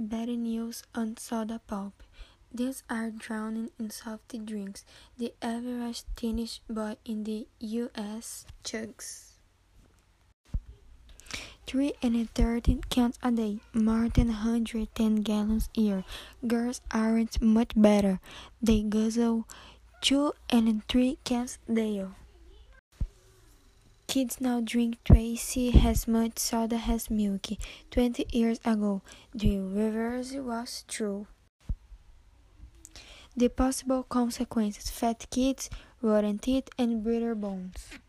Bad news on soda pop. These are drowning in soft drinks. The average teenage boy in the US chugs 3 and 13 cans a day, more than 110 gallons a year. Girls aren't much better. They guzzle 2 and 3 cans daily. Kids now drink twice as much soda as milk. 20 years ago, the reverse was true. The possible consequences fat kids, rotten teeth, and brittle bones.